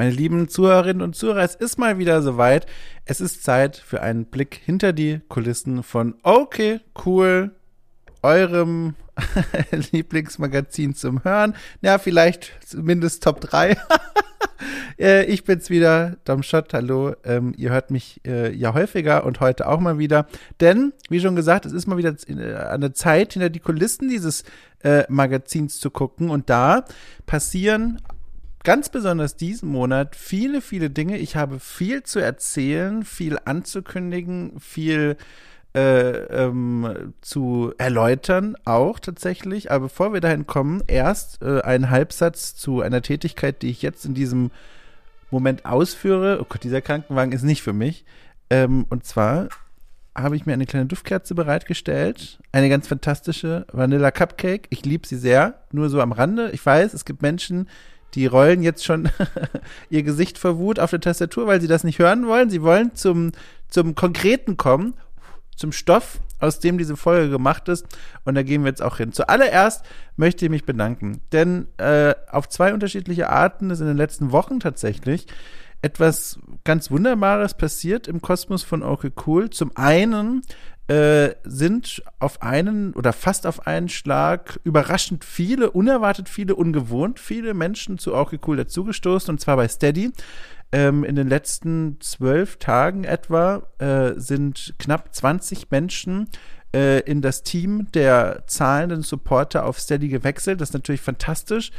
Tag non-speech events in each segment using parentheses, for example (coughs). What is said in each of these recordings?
Meine lieben Zuhörerinnen und Zuhörer, es ist mal wieder soweit. Es ist Zeit für einen Blick hinter die Kulissen von Okay, cool, eurem (laughs) Lieblingsmagazin zum Hören. Ja, vielleicht zumindest Top 3. (laughs) Äh, ich bin's wieder, Dom Schott, hallo. Ähm, ihr hört mich äh, ja häufiger und heute auch mal wieder. Denn, wie schon gesagt, es ist mal wieder äh, der Zeit, hinter die Kulissen dieses äh, Magazins zu gucken. Und da passieren ganz besonders diesen Monat viele, viele Dinge. Ich habe viel zu erzählen, viel anzukündigen, viel äh, ähm, zu erläutern, auch tatsächlich. Aber bevor wir dahin kommen, erst äh, ein Halbsatz zu einer Tätigkeit, die ich jetzt in diesem Moment ausführe. Oh Gott, dieser Krankenwagen ist nicht für mich. Ähm, und zwar habe ich mir eine kleine Duftkerze bereitgestellt. Eine ganz fantastische Vanilla Cupcake. Ich liebe sie sehr. Nur so am Rande. Ich weiß, es gibt Menschen, die rollen jetzt schon (laughs) ihr Gesicht vor Wut auf der Tastatur, weil sie das nicht hören wollen. Sie wollen zum, zum Konkreten kommen, zum Stoff, aus dem diese Folge gemacht ist. Und da gehen wir jetzt auch hin. Zuallererst möchte ich mich bedanken, denn äh, auf zwei unterschiedliche Arten ist in den letzten Wochen tatsächlich etwas ganz Wunderbares passiert im Kosmos von Okay Cool. Zum einen äh, sind auf einen oder fast auf einen Schlag überraschend viele, unerwartet viele, ungewohnt viele Menschen zu Orky Cool dazugestoßen und zwar bei Steady. Ähm, in den letzten zwölf Tagen etwa äh, sind knapp 20 Menschen äh, in das Team der zahlenden Supporter auf Steady gewechselt. Das ist natürlich fantastisch.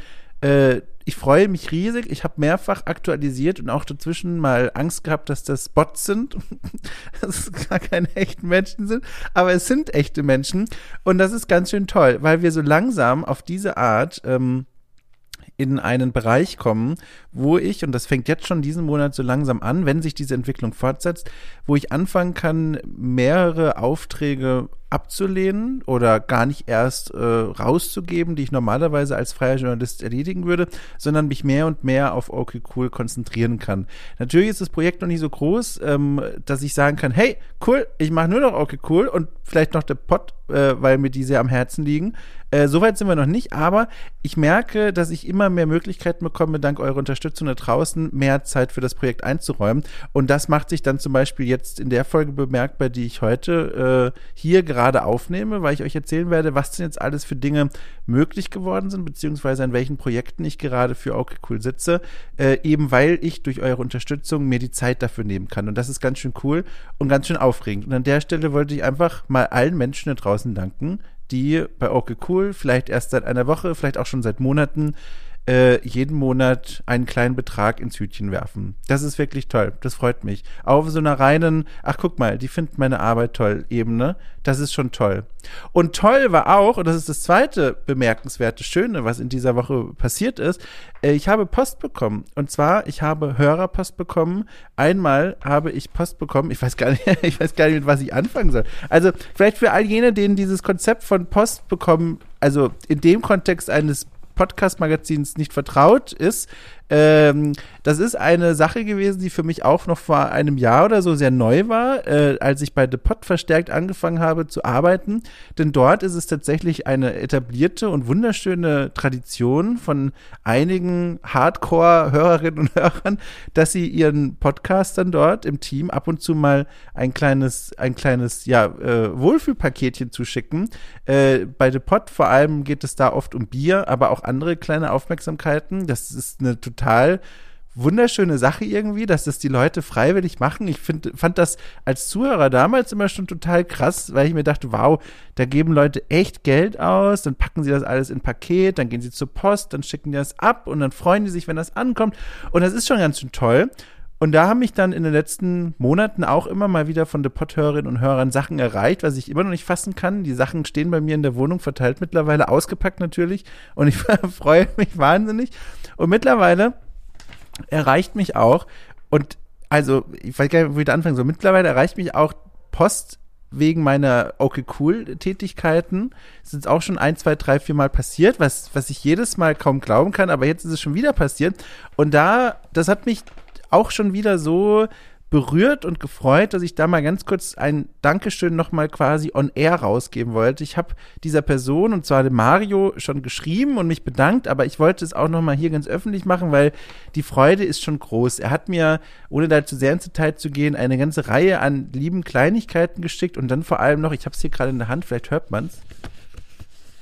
Äh, ich freue mich riesig. Ich habe mehrfach aktualisiert und auch dazwischen mal Angst gehabt, dass das Bots sind. (laughs) dass es gar keine echten Menschen sind. Aber es sind echte Menschen. Und das ist ganz schön toll, weil wir so langsam auf diese Art ähm, in einen Bereich kommen, wo ich, und das fängt jetzt schon diesen Monat so langsam an, wenn sich diese Entwicklung fortsetzt, wo ich anfangen kann, mehrere Aufträge abzulehnen oder gar nicht erst äh, rauszugeben, die ich normalerweise als freier Journalist erledigen würde, sondern mich mehr und mehr auf okay cool konzentrieren kann. Natürlich ist das Projekt noch nicht so groß, ähm, dass ich sagen kann, hey, cool, ich mache nur noch okay cool und vielleicht noch der Pod, äh, weil mir die sehr am Herzen liegen. Äh, Soweit sind wir noch nicht, aber ich merke, dass ich immer mehr Möglichkeiten bekomme, dank eurer Unterstützung da draußen, mehr Zeit für das Projekt einzuräumen. Und das macht sich dann zum Beispiel jetzt in der Folge bemerkbar, die ich heute äh, hier gerade gerade aufnehme, weil ich euch erzählen werde, was denn jetzt alles für Dinge möglich geworden sind, beziehungsweise an welchen Projekten ich gerade für okay cool sitze, äh, eben weil ich durch eure Unterstützung mir die Zeit dafür nehmen kann. Und das ist ganz schön cool und ganz schön aufregend. Und an der Stelle wollte ich einfach mal allen Menschen da draußen danken, die bei okay cool vielleicht erst seit einer Woche, vielleicht auch schon seit Monaten äh, jeden Monat einen kleinen Betrag ins Hütchen werfen. Das ist wirklich toll. Das freut mich. Auf so einer reinen, ach guck mal, die finden meine Arbeit toll, Ebene. Das ist schon toll. Und toll war auch, und das ist das zweite bemerkenswerte Schöne, was in dieser Woche passiert ist, äh, ich habe Post bekommen. Und zwar, ich habe Hörerpost bekommen. Einmal habe ich Post bekommen. Ich weiß gar nicht, (laughs) ich weiß gar nicht, mit was ich anfangen soll. Also, vielleicht für all jene, denen dieses Konzept von Post bekommen, also in dem Kontext eines Podcast-Magazins nicht vertraut ist, ähm, das ist eine Sache gewesen, die für mich auch noch vor einem Jahr oder so sehr neu war, äh, als ich bei The Pod verstärkt angefangen habe zu arbeiten. Denn dort ist es tatsächlich eine etablierte und wunderschöne Tradition von einigen Hardcore-Hörerinnen und Hörern, dass sie ihren Podcastern dort im Team ab und zu mal ein kleines, ein kleines, ja, äh, Wohlfühlpaketchen zuschicken. Äh, bei The Pod vor allem geht es da oft um Bier, aber auch andere kleine Aufmerksamkeiten. Das ist eine total total wunderschöne Sache irgendwie, dass das die Leute freiwillig machen. Ich find, fand das als Zuhörer damals immer schon total krass, weil ich mir dachte, wow, da geben Leute echt Geld aus, dann packen sie das alles in Paket, dann gehen sie zur Post, dann schicken die das ab und dann freuen die sich, wenn das ankommt. Und das ist schon ganz schön toll. Und da haben mich dann in den letzten Monaten auch immer mal wieder von Depot-Hörerinnen und Hörern Sachen erreicht, was ich immer noch nicht fassen kann. Die Sachen stehen bei mir in der Wohnung verteilt mittlerweile, ausgepackt natürlich. Und ich (laughs) freue mich wahnsinnig. Und mittlerweile erreicht mich auch, und also, ich weiß gar nicht, wo ich da anfangen soll, mittlerweile erreicht mich auch Post wegen meiner okay cool Tätigkeiten. Es ist auch schon ein, zwei, drei, vier Mal passiert, was, was ich jedes Mal kaum glauben kann, aber jetzt ist es schon wieder passiert. Und da, das hat mich auch schon wieder so berührt und gefreut, dass ich da mal ganz kurz ein Dankeschön nochmal quasi on air rausgeben wollte. Ich habe dieser Person, und zwar dem Mario, schon geschrieben und mich bedankt, aber ich wollte es auch nochmal hier ganz öffentlich machen, weil die Freude ist schon groß. Er hat mir, ohne da zu sehr ins Detail zu gehen, eine ganze Reihe an lieben Kleinigkeiten geschickt und dann vor allem noch, ich habe es hier gerade in der Hand, vielleicht hört man es,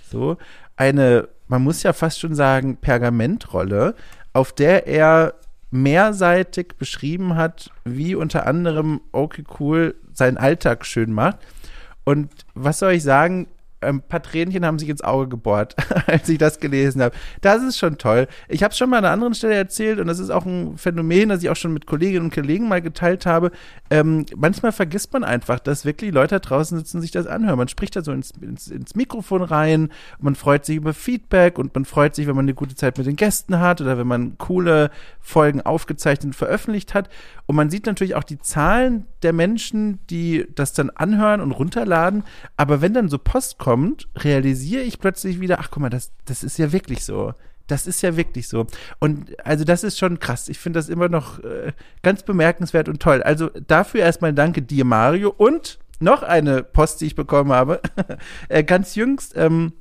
so, eine, man muss ja fast schon sagen, Pergamentrolle, auf der er mehrseitig beschrieben hat, wie unter anderem Okay Cool seinen Alltag schön macht. Und was soll ich sagen? Ein paar Tränchen haben sich ins Auge gebohrt, (laughs) als ich das gelesen habe. Das ist schon toll. Ich habe es schon mal an einer anderen Stelle erzählt und das ist auch ein Phänomen, das ich auch schon mit Kolleginnen und Kollegen mal geteilt habe. Ähm, manchmal vergisst man einfach, dass wirklich Leute draußen sitzen und sich das anhören. Man spricht da so ins, ins, ins Mikrofon rein, man freut sich über Feedback und man freut sich, wenn man eine gute Zeit mit den Gästen hat oder wenn man coole Folgen aufgezeichnet und veröffentlicht hat. Und man sieht natürlich auch die Zahlen der Menschen, die das dann anhören und runterladen. Aber wenn dann so Post kommt, realisiere ich plötzlich wieder, ach guck mal, das, das ist ja wirklich so. Das ist ja wirklich so. Und also das ist schon krass. Ich finde das immer noch äh, ganz bemerkenswert und toll. Also dafür erstmal danke dir, Mario. Und noch eine Post, die ich bekommen habe. (laughs) äh, ganz jüngst. Ähm,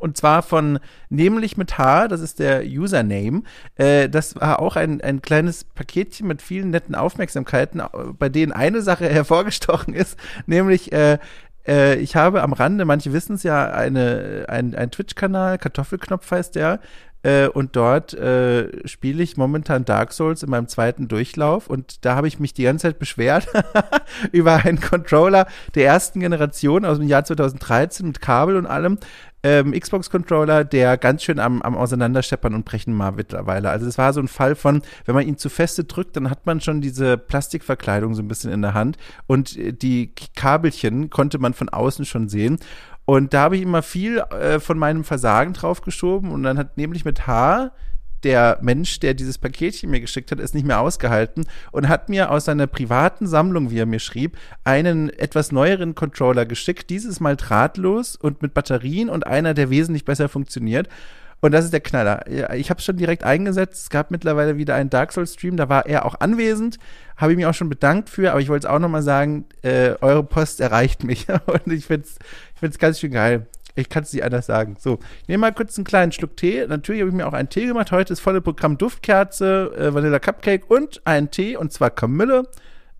und zwar von nämlich mit H, das ist der Username. Äh, das war auch ein, ein kleines Paketchen mit vielen netten Aufmerksamkeiten, äh, bei denen eine Sache (laughs) hervorgestochen ist, nämlich äh, äh, ich habe am Rande, manche wissen es ja, eine, ein, ein Twitch-Kanal, Kartoffelknopf heißt der, äh, und dort äh, spiele ich momentan Dark Souls in meinem zweiten Durchlauf und da habe ich mich die ganze Zeit beschwert (laughs) über einen Controller der ersten Generation aus dem Jahr 2013 mit Kabel und allem, ähm, Xbox-Controller, der ganz schön am, am Auseinanderscheppern und Brechen war mittlerweile. Also es war so ein Fall von, wenn man ihn zu feste drückt, dann hat man schon diese Plastikverkleidung so ein bisschen in der Hand und äh, die Kabelchen konnte man von außen schon sehen. Und da habe ich immer viel äh, von meinem Versagen draufgeschoben und dann hat nämlich mit H der Mensch, der dieses Paketchen mir geschickt hat, es nicht mehr ausgehalten und hat mir aus seiner privaten Sammlung, wie er mir schrieb, einen etwas neueren Controller geschickt, dieses Mal drahtlos und mit Batterien und einer, der wesentlich besser funktioniert. Und das ist der Knaller. Ich habe es schon direkt eingesetzt. Es gab mittlerweile wieder einen Dark Souls Stream, da war er auch anwesend. Habe ich mich auch schon bedankt für, aber ich wollte es auch nochmal sagen, äh, eure Post erreicht mich. (laughs) Und ich finde es ich find's ganz schön geil. Ich kann es nicht anders sagen. So, ich nehme mal kurz einen kleinen Schluck Tee. Natürlich habe ich mir auch einen Tee gemacht. Heute ist volle Programm Duftkerze, äh, Vanilla Cupcake und ein Tee und zwar Kamille.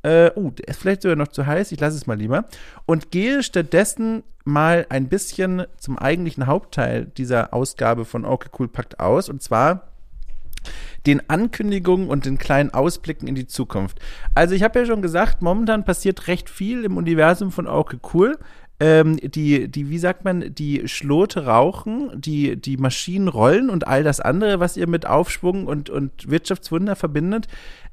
Äh, uh, der ist vielleicht sogar noch zu heiß. Ich lasse es mal lieber. Und gehe stattdessen mal ein bisschen zum eigentlichen Hauptteil dieser Ausgabe von Okay Cool Packt aus. Und zwar den Ankündigungen und den kleinen Ausblicken in die Zukunft. Also ich habe ja schon gesagt, momentan passiert recht viel im Universum von Okay Cool ähm, die, die, wie sagt man, die Schlote rauchen, die, die Maschinen rollen und all das andere, was ihr mit Aufschwung und, und Wirtschaftswunder verbindet.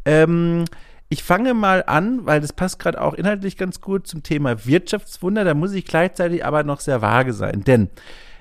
Ähm, ich fange mal an, weil das passt gerade auch inhaltlich ganz gut zum Thema Wirtschaftswunder. Da muss ich gleichzeitig aber noch sehr vage sein, denn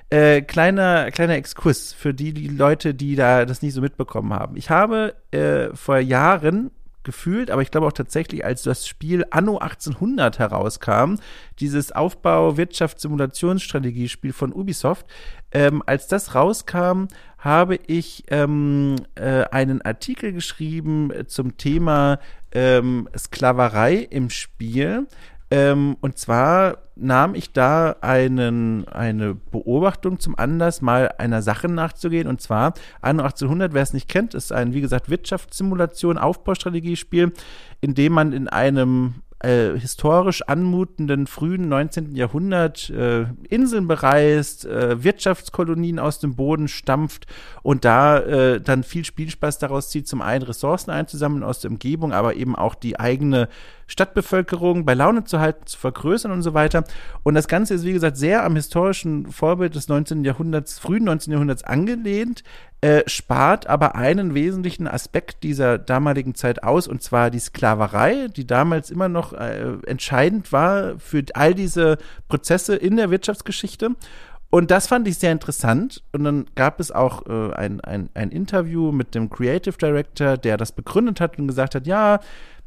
äh, kleiner, kleiner Exkurs für die, die Leute, die da das nicht so mitbekommen haben. Ich habe äh, vor Jahren gefühlt, aber ich glaube auch tatsächlich, als das Spiel Anno 1800 herauskam, dieses Aufbau-Wirtschafts-Simulationsstrategiespiel von Ubisoft, ähm, als das rauskam, habe ich ähm, äh, einen Artikel geschrieben zum Thema ähm, Sklaverei im Spiel. Ähm, und zwar nahm ich da einen, eine Beobachtung zum Anlass, mal einer Sache nachzugehen. Und zwar Anno 1800, wer es nicht kennt, ist ein, wie gesagt, Wirtschaftssimulation, Aufbaustrategiespiel, in dem man in einem äh, historisch anmutenden frühen 19. Jahrhundert äh, Inseln bereist, äh, Wirtschaftskolonien aus dem Boden stampft und da äh, dann viel Spielspaß daraus zieht, zum einen Ressourcen einzusammeln aus der Umgebung, aber eben auch die eigene Stadtbevölkerung bei Laune zu halten, zu vergrößern und so weiter. Und das Ganze ist, wie gesagt, sehr am historischen Vorbild des 19. Jahrhunderts, frühen 19. Jahrhunderts angelehnt, äh, spart aber einen wesentlichen Aspekt dieser damaligen Zeit aus, und zwar die Sklaverei, die damals immer noch äh, entscheidend war für all diese Prozesse in der Wirtschaftsgeschichte. Und das fand ich sehr interessant. Und dann gab es auch äh, ein, ein, ein Interview mit dem Creative Director, der das begründet hat und gesagt hat, ja,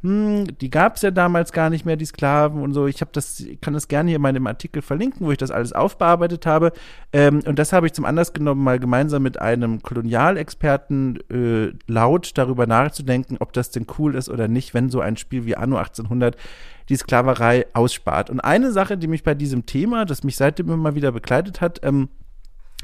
hm, die gab es ja damals gar nicht mehr, die Sklaven und so. Ich habe das, kann das gerne hier in meinem Artikel verlinken, wo ich das alles aufbearbeitet habe. Ähm, und das habe ich zum Anlass genommen, mal gemeinsam mit einem Kolonialexperten äh, laut darüber nachzudenken, ob das denn cool ist oder nicht, wenn so ein Spiel wie Anno 1800 die Sklaverei ausspart. Und eine Sache, die mich bei diesem Thema, das mich seitdem immer wieder begleitet hat, ähm,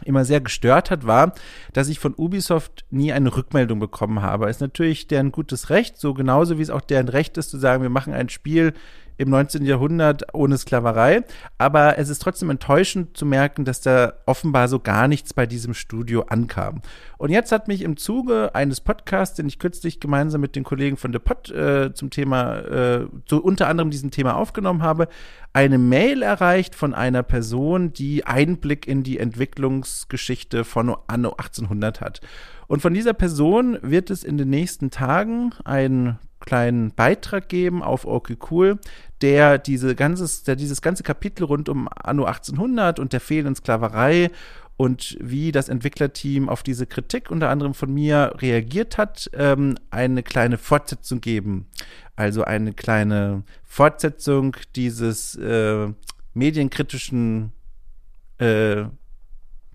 immer sehr gestört hat, war, dass ich von Ubisoft nie eine Rückmeldung bekommen habe. Ist natürlich deren gutes Recht, so genauso wie es auch deren Recht ist, zu sagen, wir machen ein Spiel im 19. Jahrhundert ohne Sklaverei. Aber es ist trotzdem enttäuschend zu merken, dass da offenbar so gar nichts bei diesem Studio ankam. Und jetzt hat mich im Zuge eines Podcasts, den ich kürzlich gemeinsam mit den Kollegen von The Pod äh, zum Thema, äh, zu unter anderem diesem Thema aufgenommen habe, eine Mail erreicht von einer Person, die Einblick in die Entwicklungsgeschichte von Anno 1800 hat. Und von dieser Person wird es in den nächsten Tagen ein kleinen Beitrag geben auf Okay Cool, der diese ganzes, der dieses ganze Kapitel rund um Anno 1800 und der fehlenden Sklaverei und wie das Entwicklerteam auf diese Kritik unter anderem von mir reagiert hat, ähm, eine kleine Fortsetzung geben. Also eine kleine Fortsetzung dieses äh, medienkritischen äh,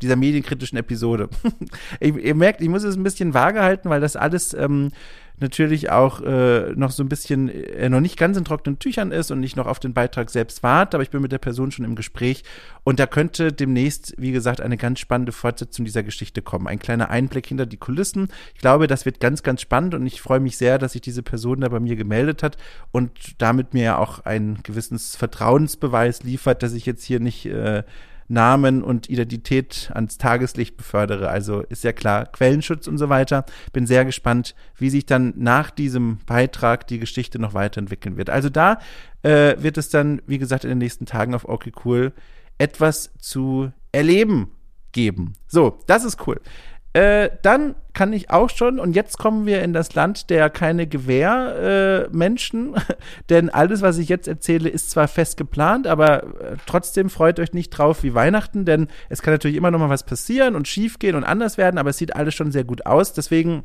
dieser medienkritischen Episode. (laughs) ihr, ihr, merkt, ich muss es ein bisschen vage halten, weil das alles ähm, natürlich auch äh, noch so ein bisschen äh, noch nicht ganz in trockenen Tüchern ist und nicht noch auf den Beitrag selbst warte, aber ich bin mit der Person schon im Gespräch und da könnte demnächst, wie gesagt, eine ganz spannende Fortsetzung dieser Geschichte kommen. Ein kleiner Einblick hinter die Kulissen. Ich glaube, das wird ganz, ganz spannend und ich freue mich sehr, dass sich diese Person da bei mir gemeldet hat und damit mir ja auch einen gewissen Vertrauensbeweis liefert, dass ich jetzt hier nicht äh, Namen und Identität ans Tageslicht befördere. Also ist ja klar, Quellenschutz und so weiter. Bin sehr gespannt, wie sich dann nach diesem Beitrag die Geschichte noch weiterentwickeln wird. Also da äh, wird es dann, wie gesagt, in den nächsten Tagen auf Okay Cool etwas zu erleben geben. So, das ist cool. Äh, dann kann ich auch schon, und jetzt kommen wir in das Land der keine Gewehrmenschen, äh, (laughs) denn alles, was ich jetzt erzähle, ist zwar fest geplant, aber äh, trotzdem freut euch nicht drauf wie Weihnachten, denn es kann natürlich immer noch mal was passieren und schief gehen und anders werden, aber es sieht alles schon sehr gut aus. Deswegen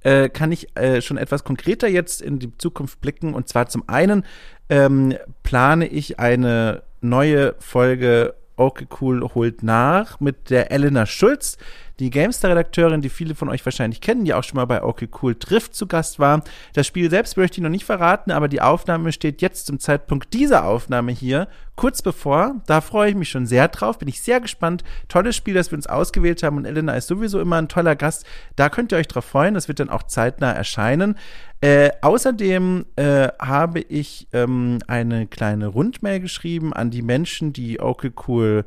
äh, kann ich schon etwas konkreter jetzt in die Zukunft blicken. Und zwar zum einen ähm, plane ich eine neue Folge Okay Cool holt nach mit der Elena Schulz die Gamestar-Redakteurin, die viele von euch wahrscheinlich kennen, die auch schon mal bei Okay Cool trifft zu Gast war. Das Spiel selbst möchte ich noch nicht verraten, aber die Aufnahme steht jetzt zum Zeitpunkt dieser Aufnahme hier kurz bevor. Da freue ich mich schon sehr drauf, bin ich sehr gespannt. Tolles Spiel, das wir uns ausgewählt haben und Elena ist sowieso immer ein toller Gast. Da könnt ihr euch drauf freuen, das wird dann auch zeitnah erscheinen. Äh, außerdem äh, habe ich ähm, eine kleine Rundmail geschrieben an die Menschen, die Okay Cool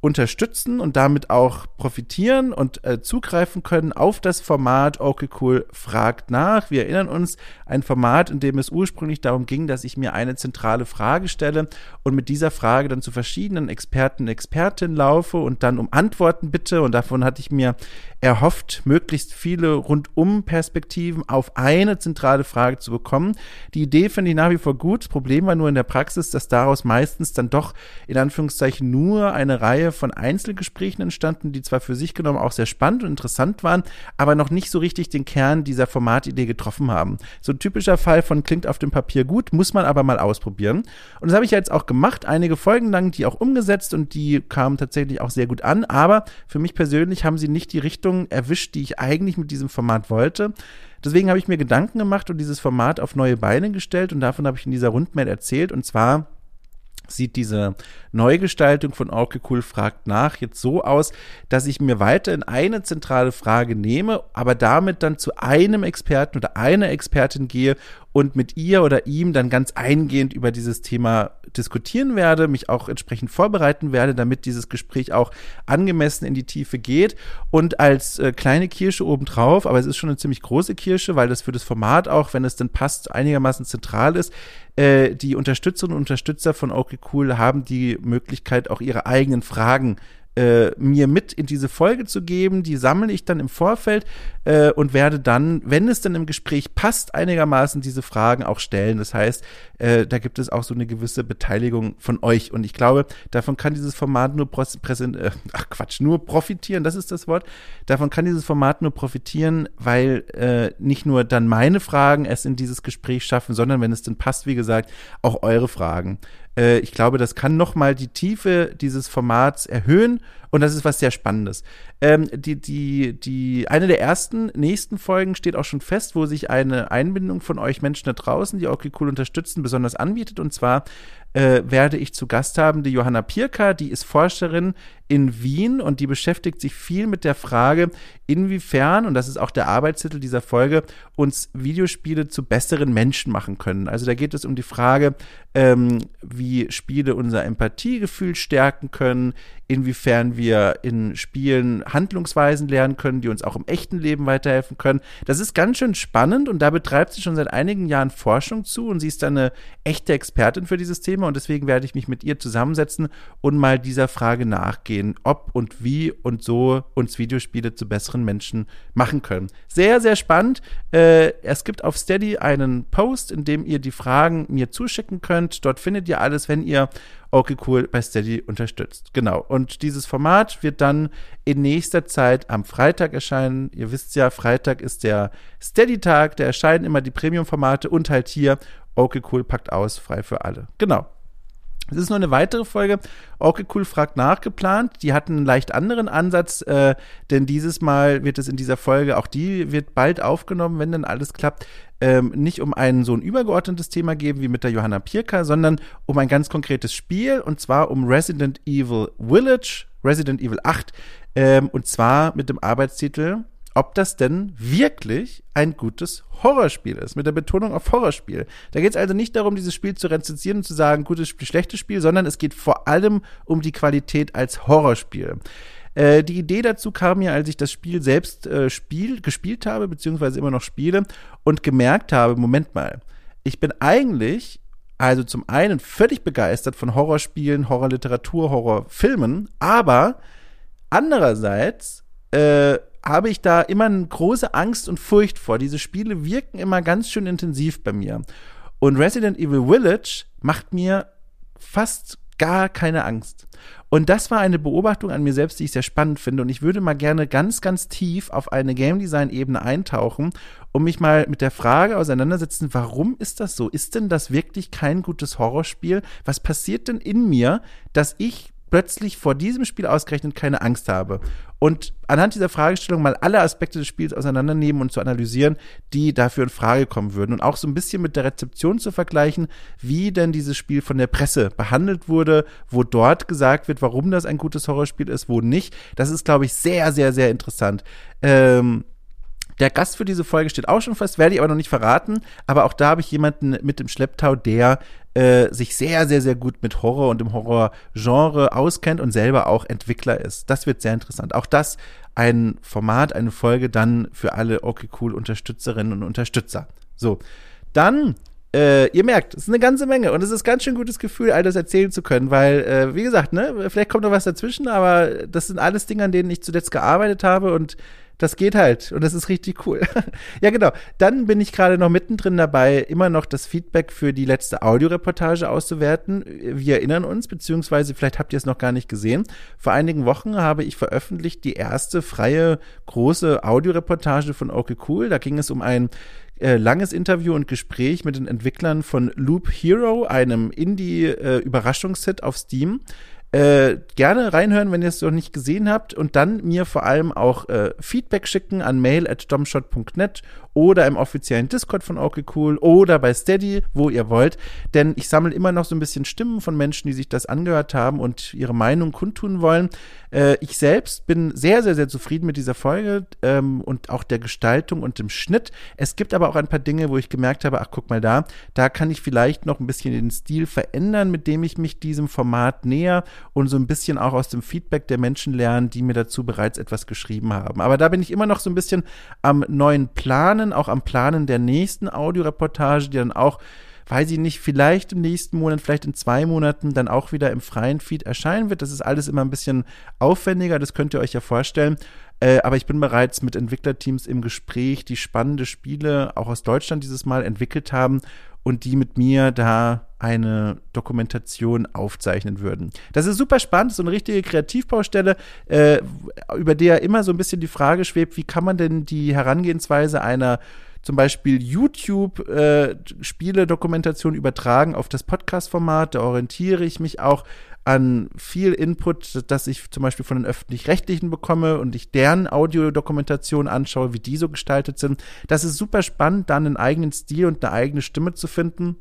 unterstützen und damit auch profitieren und äh, zugreifen können auf das Format Okay Cool fragt nach. Wir erinnern uns, ein Format, in dem es ursprünglich darum ging, dass ich mir eine zentrale Frage stelle und mit dieser Frage dann zu verschiedenen Experten Expertinnen laufe und dann um Antworten bitte und davon hatte ich mir erhofft, möglichst viele Rundum-Perspektiven auf eine zentrale Frage zu bekommen. Die Idee finde ich nach wie vor gut. Das Problem war nur in der Praxis, dass daraus meistens dann doch in Anführungszeichen nur eine Reihe von Einzelgesprächen entstanden, die zwar für sich genommen auch sehr spannend und interessant waren, aber noch nicht so richtig den Kern dieser Formatidee getroffen haben. So ein typischer Fall von klingt auf dem Papier gut, muss man aber mal ausprobieren. Und das habe ich jetzt auch gemacht, einige Folgen lang, die auch umgesetzt und die kamen tatsächlich auch sehr gut an, aber für mich persönlich haben sie nicht die Richtung Richtung erwischt, die ich eigentlich mit diesem Format wollte. Deswegen habe ich mir Gedanken gemacht und dieses Format auf neue Beine gestellt und davon habe ich in dieser Rundmail erzählt und zwar sieht diese Neugestaltung von Orke Cool fragt nach jetzt so aus, dass ich mir weiterhin eine zentrale Frage nehme, aber damit dann zu einem Experten oder einer Expertin gehe und mit ihr oder ihm dann ganz eingehend über dieses Thema diskutieren werde, mich auch entsprechend vorbereiten werde, damit dieses Gespräch auch angemessen in die Tiefe geht. Und als äh, kleine Kirsche obendrauf, aber es ist schon eine ziemlich große Kirsche, weil das für das Format auch, wenn es denn passt, einigermaßen zentral ist, äh, die Unterstützerinnen und Unterstützer von OK Cool haben die Möglichkeit, auch ihre eigenen Fragen äh, mir mit in diese Folge zu geben. Die sammle ich dann im Vorfeld äh, und werde dann, wenn es dann im Gespräch passt, einigermaßen diese Fragen auch stellen. Das heißt, äh, da gibt es auch so eine gewisse Beteiligung von euch. Und ich glaube, davon kann dieses Format nur präsent, äh, ach Quatsch, nur profitieren, das ist das Wort. Davon kann dieses Format nur profitieren, weil äh, nicht nur dann meine Fragen es in dieses Gespräch schaffen, sondern wenn es denn passt, wie gesagt, auch eure Fragen. Äh, ich glaube, das kann nochmal die Tiefe dieses Formats erhöhen und das ist was sehr Spannendes. Ähm, die, die, die, eine der ersten nächsten Folgen steht auch schon fest, wo sich eine Einbindung von euch Menschen da draußen, die okay cool unterstützen, besonders anbietet. Und zwar äh, werde ich zu Gast haben die Johanna Pirka, die ist Forscherin in Wien und die beschäftigt sich viel mit der Frage, inwiefern, und das ist auch der Arbeitstitel dieser Folge, uns Videospiele zu besseren Menschen machen können. Also da geht es um die Frage, ähm, wie Spiele unser Empathiegefühl stärken können, inwiefern wir in Spielen Handlungsweisen lernen können, die uns auch im echten Leben weiterhelfen können. Das ist ganz schön spannend und da betreibt sie schon seit einigen Jahren Forschung zu und sie ist eine echte Expertin für dieses Thema und deswegen werde ich mich mit ihr zusammensetzen und mal dieser Frage nachgehen, ob und wie und so uns Videospiele zu besseren Menschen machen können. Sehr, sehr spannend. Äh, es gibt auf Steady einen Post, in dem ihr die Fragen mir zuschicken könnt. Dort findet ihr alles, wenn ihr okay cool bei Steady unterstützt. Genau. Und dieses Format wird dann in nächster Zeit am Freitag erscheinen. Ihr wisst ja, Freitag ist der Steady-Tag, da erscheinen immer die Premium-Formate und halt hier okay cool packt aus, frei für alle. Genau. Es ist nur eine weitere Folge. Okay, cool, fragt nach geplant. Die hatten einen leicht anderen Ansatz, äh, denn dieses Mal wird es in dieser Folge, auch die wird bald aufgenommen, wenn dann alles klappt, ähm, nicht um ein so ein übergeordnetes Thema geben wie mit der Johanna Pirka, sondern um ein ganz konkretes Spiel und zwar um Resident Evil Village, Resident Evil 8, ähm, und zwar mit dem Arbeitstitel ob das denn wirklich ein gutes Horrorspiel ist, mit der Betonung auf Horrorspiel. Da geht es also nicht darum, dieses Spiel zu rezensieren und zu sagen, gutes Spiel, schlechtes Spiel, sondern es geht vor allem um die Qualität als Horrorspiel. Äh, die Idee dazu kam mir, als ich das Spiel selbst äh, spiel, gespielt habe, beziehungsweise immer noch spiele und gemerkt habe, Moment mal, ich bin eigentlich also zum einen völlig begeistert von Horrorspielen, Horrorliteratur, Horrorfilmen, aber andererseits äh, habe ich da immer eine große Angst und Furcht vor. Diese Spiele wirken immer ganz schön intensiv bei mir. Und Resident Evil Village macht mir fast gar keine Angst. Und das war eine Beobachtung an mir selbst, die ich sehr spannend finde. Und ich würde mal gerne ganz, ganz tief auf eine Game Design Ebene eintauchen und mich mal mit der Frage auseinandersetzen, warum ist das so? Ist denn das wirklich kein gutes Horrorspiel? Was passiert denn in mir, dass ich plötzlich vor diesem Spiel ausgerechnet keine Angst habe. Und anhand dieser Fragestellung mal alle Aspekte des Spiels auseinandernehmen und zu analysieren, die dafür in Frage kommen würden. Und auch so ein bisschen mit der Rezeption zu vergleichen, wie denn dieses Spiel von der Presse behandelt wurde, wo dort gesagt wird, warum das ein gutes Horrorspiel ist, wo nicht. Das ist, glaube ich, sehr, sehr, sehr interessant. Ähm, der Gast für diese Folge steht auch schon fest, werde ich aber noch nicht verraten. Aber auch da habe ich jemanden mit dem Schlepptau, der äh, sich sehr, sehr, sehr gut mit Horror und dem Horrorgenre auskennt und selber auch Entwickler ist. Das wird sehr interessant. Auch das ein Format, eine Folge dann für alle okay cool Unterstützerinnen und Unterstützer. So, dann äh, ihr merkt, es ist eine ganze Menge und es ist ganz schön gutes Gefühl, all das erzählen zu können, weil, äh, wie gesagt, ne, vielleicht kommt noch was dazwischen, aber das sind alles Dinge, an denen ich zuletzt gearbeitet habe und das geht halt und das ist richtig cool. (laughs) ja, genau. Dann bin ich gerade noch mittendrin dabei, immer noch das Feedback für die letzte Audioreportage auszuwerten. Wir erinnern uns, beziehungsweise vielleicht habt ihr es noch gar nicht gesehen. Vor einigen Wochen habe ich veröffentlicht die erste freie große Audioreportage von Okay Cool. Da ging es um ein äh, langes Interview und Gespräch mit den Entwicklern von Loop Hero, einem Indie-Überraschungshit äh, auf Steam. Äh, gerne reinhören, wenn ihr es noch nicht gesehen habt und dann mir vor allem auch äh, Feedback schicken an mail at domshot.net oder im offiziellen Discord von okay oder bei Steady, wo ihr wollt, denn ich sammle immer noch so ein bisschen Stimmen von Menschen, die sich das angehört haben und ihre Meinung kundtun wollen. Äh, ich selbst bin sehr, sehr, sehr zufrieden mit dieser Folge ähm, und auch der Gestaltung und dem Schnitt. Es gibt aber auch ein paar Dinge, wo ich gemerkt habe, ach guck mal da, da kann ich vielleicht noch ein bisschen den Stil verändern, mit dem ich mich diesem Format näher und so ein bisschen auch aus dem Feedback der Menschen lernen, die mir dazu bereits etwas geschrieben haben. Aber da bin ich immer noch so ein bisschen am neuen Planen, auch am Planen der nächsten Audioreportage, die dann auch weiß ich nicht, vielleicht im nächsten Monat, vielleicht in zwei Monaten dann auch wieder im freien Feed erscheinen wird. Das ist alles immer ein bisschen aufwendiger, das könnt ihr euch ja vorstellen. Äh, aber ich bin bereits mit Entwicklerteams im Gespräch, die spannende Spiele auch aus Deutschland dieses Mal entwickelt haben und die mit mir da eine Dokumentation aufzeichnen würden. Das ist super spannend, so eine richtige Kreativbaustelle, äh, über der immer so ein bisschen die Frage schwebt, wie kann man denn die Herangehensweise einer zum Beispiel YouTube-Spiele-Dokumentation äh, übertragen auf das Podcast-Format. Da orientiere ich mich auch an viel Input, das ich zum Beispiel von den öffentlich-rechtlichen bekomme und ich deren Audiodokumentation anschaue, wie die so gestaltet sind. Das ist super spannend, da einen eigenen Stil und eine eigene Stimme zu finden.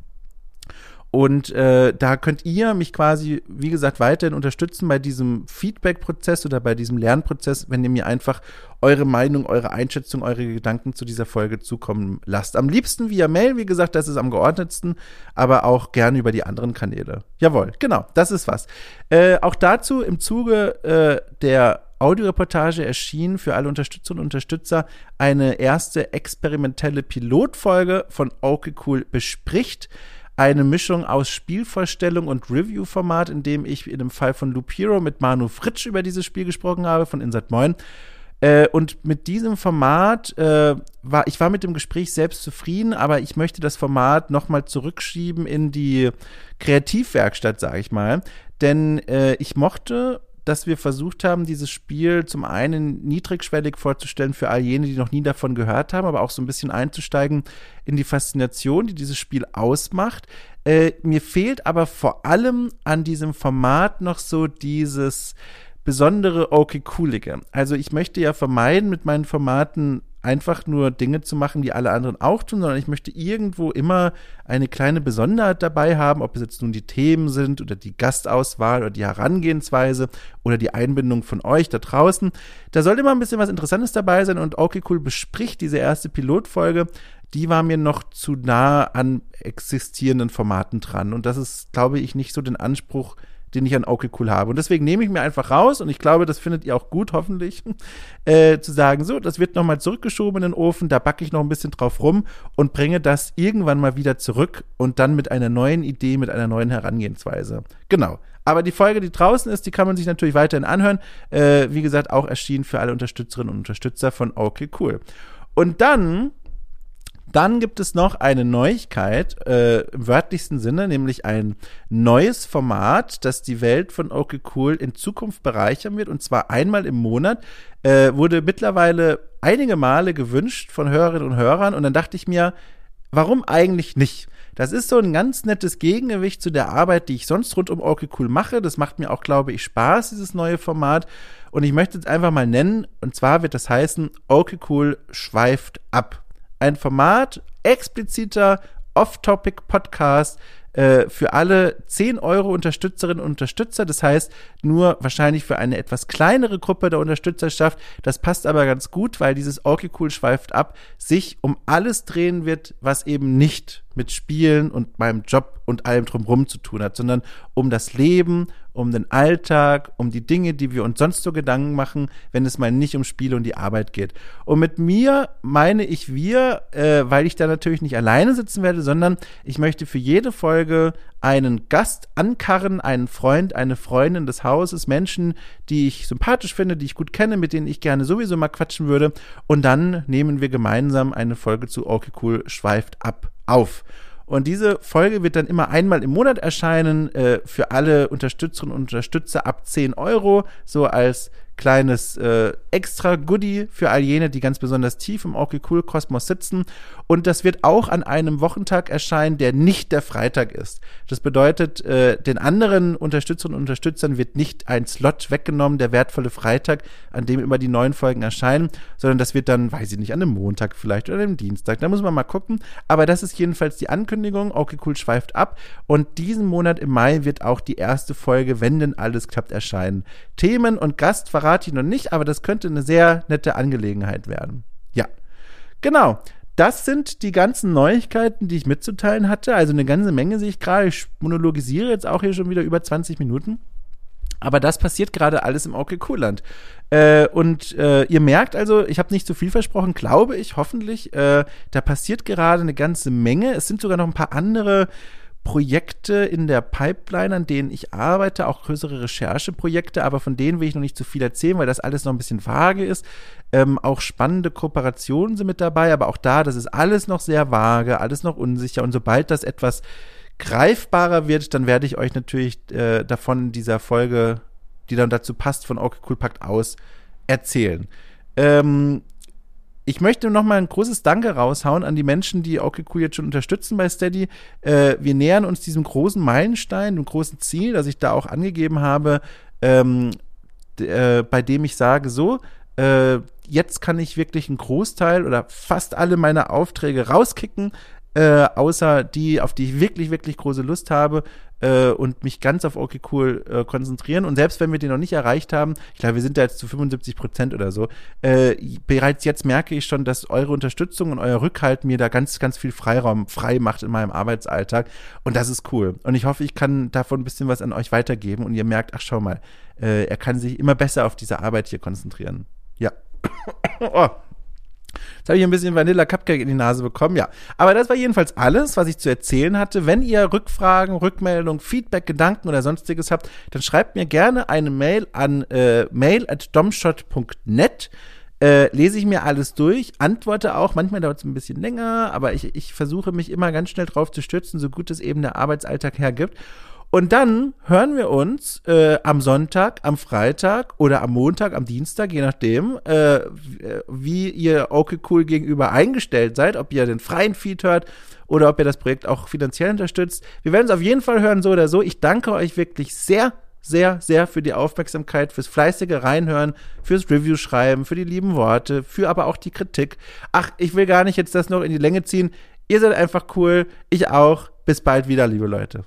Und äh, da könnt ihr mich quasi, wie gesagt, weiterhin unterstützen bei diesem Feedback-Prozess oder bei diesem Lernprozess, wenn ihr mir einfach eure Meinung, eure Einschätzung, eure Gedanken zu dieser Folge zukommen lasst. Am liebsten via Mail, wie gesagt, das ist am geordnetsten, aber auch gerne über die anderen Kanäle. Jawohl, genau, das ist was. Äh, auch dazu im Zuge äh, der Audioreportage erschien für alle Unterstützerinnen und Unterstützer eine erste experimentelle Pilotfolge von Okay Cool bespricht eine Mischung aus Spielvorstellung und Review-Format, in dem ich in dem Fall von Loop Hero mit Manu Fritsch über dieses Spiel gesprochen habe, von Insert Moin. Äh, und mit diesem Format äh, war ich war mit dem Gespräch selbst zufrieden, aber ich möchte das Format nochmal zurückschieben in die Kreativwerkstatt, sage ich mal. Denn äh, ich mochte dass wir versucht haben, dieses Spiel zum einen niedrigschwellig vorzustellen für all jene, die noch nie davon gehört haben, aber auch so ein bisschen einzusteigen in die Faszination, die dieses Spiel ausmacht. Äh, mir fehlt aber vor allem an diesem Format noch so dieses besondere okay coolige. Also ich möchte ja vermeiden, mit meinen Formaten einfach nur Dinge zu machen, die alle anderen auch tun, sondern ich möchte irgendwo immer eine kleine Besonderheit dabei haben, ob es jetzt nun die Themen sind oder die Gastauswahl oder die Herangehensweise oder die Einbindung von euch da draußen. Da sollte immer ein bisschen was Interessantes dabei sein und okay cool bespricht diese erste Pilotfolge. Die war mir noch zu nah an existierenden Formaten dran und das ist, glaube ich, nicht so den Anspruch, den ich an okay cool habe. Und deswegen nehme ich mir einfach raus und ich glaube, das findet ihr auch gut, hoffentlich, (laughs) äh, zu sagen, so, das wird nochmal zurückgeschoben in den Ofen, da backe ich noch ein bisschen drauf rum und bringe das irgendwann mal wieder zurück und dann mit einer neuen Idee, mit einer neuen Herangehensweise. Genau. Aber die Folge, die draußen ist, die kann man sich natürlich weiterhin anhören. Äh, wie gesagt, auch erschienen für alle Unterstützerinnen und Unterstützer von Okay Cool. Und dann dann gibt es noch eine Neuigkeit äh, im wörtlichsten Sinne, nämlich ein neues Format, das die Welt von Okay Cool in Zukunft bereichern wird. Und zwar einmal im Monat. Äh, wurde mittlerweile einige Male gewünscht von Hörerinnen und Hörern. Und dann dachte ich mir, warum eigentlich nicht? Das ist so ein ganz nettes Gegengewicht zu der Arbeit, die ich sonst rund um Okay Cool mache. Das macht mir auch, glaube ich, Spaß, dieses neue Format. Und ich möchte es einfach mal nennen. Und zwar wird das heißen, Okay Cool schweift ab ein Format expliziter Off-Topic-Podcast äh, für alle 10 Euro Unterstützerinnen und Unterstützer. Das heißt, nur wahrscheinlich für eine etwas kleinere Gruppe der Unterstützerschaft. Das passt aber ganz gut, weil dieses Okay Cool schweift ab, sich um alles drehen wird, was eben nicht mit Spielen und meinem Job und allem drumherum zu tun hat, sondern um das Leben, um den Alltag, um die Dinge, die wir uns sonst so Gedanken machen, wenn es mal nicht um Spiele und die Arbeit geht. Und mit mir meine ich wir, äh, weil ich da natürlich nicht alleine sitzen werde, sondern ich möchte für jede Folge einen Gast ankarren, einen Freund, eine Freundin des Hauses, Menschen, die ich sympathisch finde, die ich gut kenne, mit denen ich gerne sowieso mal quatschen würde. Und dann nehmen wir gemeinsam eine Folge zu Okay Cool schweift ab auf. Und diese Folge wird dann immer einmal im Monat erscheinen äh, für alle Unterstützerinnen und Unterstützer ab 10 Euro, so als kleines äh, extra Goodie für all jene, die ganz besonders tief im Okay Cool Kosmos sitzen. Und das wird auch an einem Wochentag erscheinen, der nicht der Freitag ist. Das bedeutet, äh, den anderen Unterstützerinnen und Unterstützern wird nicht ein Slot weggenommen, der wertvolle Freitag, an dem immer die neuen Folgen erscheinen, sondern das wird dann, weiß ich nicht, an einem Montag vielleicht oder einem Dienstag. Da muss man mal gucken. Aber das ist jedenfalls die Ankündigung. Okay Cool schweift ab. Und diesen Monat im Mai wird auch die erste Folge, wenn denn alles klappt, erscheinen. Themen und Gast verrate ich noch nicht, aber das könnte eine sehr nette Angelegenheit werden. Ja, genau. Das sind die ganzen Neuigkeiten, die ich mitzuteilen hatte. Also eine ganze Menge sehe ich gerade. Ich monologisiere jetzt auch hier schon wieder über 20 Minuten. Aber das passiert gerade alles im Okay Cool Land. Äh, und äh, ihr merkt also, ich habe nicht zu viel versprochen, glaube ich, hoffentlich. Äh, da passiert gerade eine ganze Menge. Es sind sogar noch ein paar andere Projekte in der Pipeline, an denen ich arbeite, auch größere Rechercheprojekte, aber von denen will ich noch nicht zu viel erzählen, weil das alles noch ein bisschen vage ist. Ähm, auch spannende Kooperationen sind mit dabei, aber auch da, das ist alles noch sehr vage, alles noch unsicher. Und sobald das etwas greifbarer wird, dann werde ich euch natürlich äh, davon in dieser Folge, die dann dazu passt, von Okay Cool Pakt aus erzählen. Ähm, ich möchte noch mal ein großes Danke raushauen an die Menschen, die cool jetzt schon unterstützen bei Steady. Äh, wir nähern uns diesem großen Meilenstein, dem großen Ziel, das ich da auch angegeben habe, ähm, äh, bei dem ich sage, so, äh, jetzt kann ich wirklich einen Großteil oder fast alle meine Aufträge rauskicken, äh, außer die, auf die ich wirklich, wirklich große Lust habe äh, und mich ganz auf okay cool äh, konzentrieren. Und selbst wenn wir den noch nicht erreicht haben, ich glaube, wir sind da jetzt zu 75 Prozent oder so, äh, bereits jetzt merke ich schon, dass eure Unterstützung und euer Rückhalt mir da ganz, ganz viel Freiraum frei macht in meinem Arbeitsalltag. Und das ist cool. Und ich hoffe, ich kann davon ein bisschen was an euch weitergeben und ihr merkt, ach schau mal, äh, er kann sich immer besser auf diese Arbeit hier konzentrieren. Ja. (coughs) oh. Jetzt habe ich ein bisschen Vanilla Cupcake in die Nase bekommen, ja. Aber das war jedenfalls alles, was ich zu erzählen hatte. Wenn ihr Rückfragen, Rückmeldungen, Feedback, Gedanken oder sonstiges habt, dann schreibt mir gerne eine Mail an äh, mail at domshot.net. Äh, lese ich mir alles durch, antworte auch. Manchmal dauert es ein bisschen länger, aber ich, ich versuche mich immer ganz schnell drauf zu stürzen, so gut es eben der Arbeitsalltag hergibt. Und dann hören wir uns äh, am Sonntag, am Freitag oder am Montag, am Dienstag, je nachdem, äh, wie ihr okay cool gegenüber eingestellt seid, ob ihr den freien Feed hört oder ob ihr das Projekt auch finanziell unterstützt. Wir werden es auf jeden Fall hören, so oder so. Ich danke euch wirklich sehr, sehr, sehr für die Aufmerksamkeit, fürs fleißige Reinhören, fürs Review schreiben, für die lieben Worte, für aber auch die Kritik. Ach, ich will gar nicht jetzt das noch in die Länge ziehen. Ihr seid einfach cool, ich auch. Bis bald wieder, liebe Leute.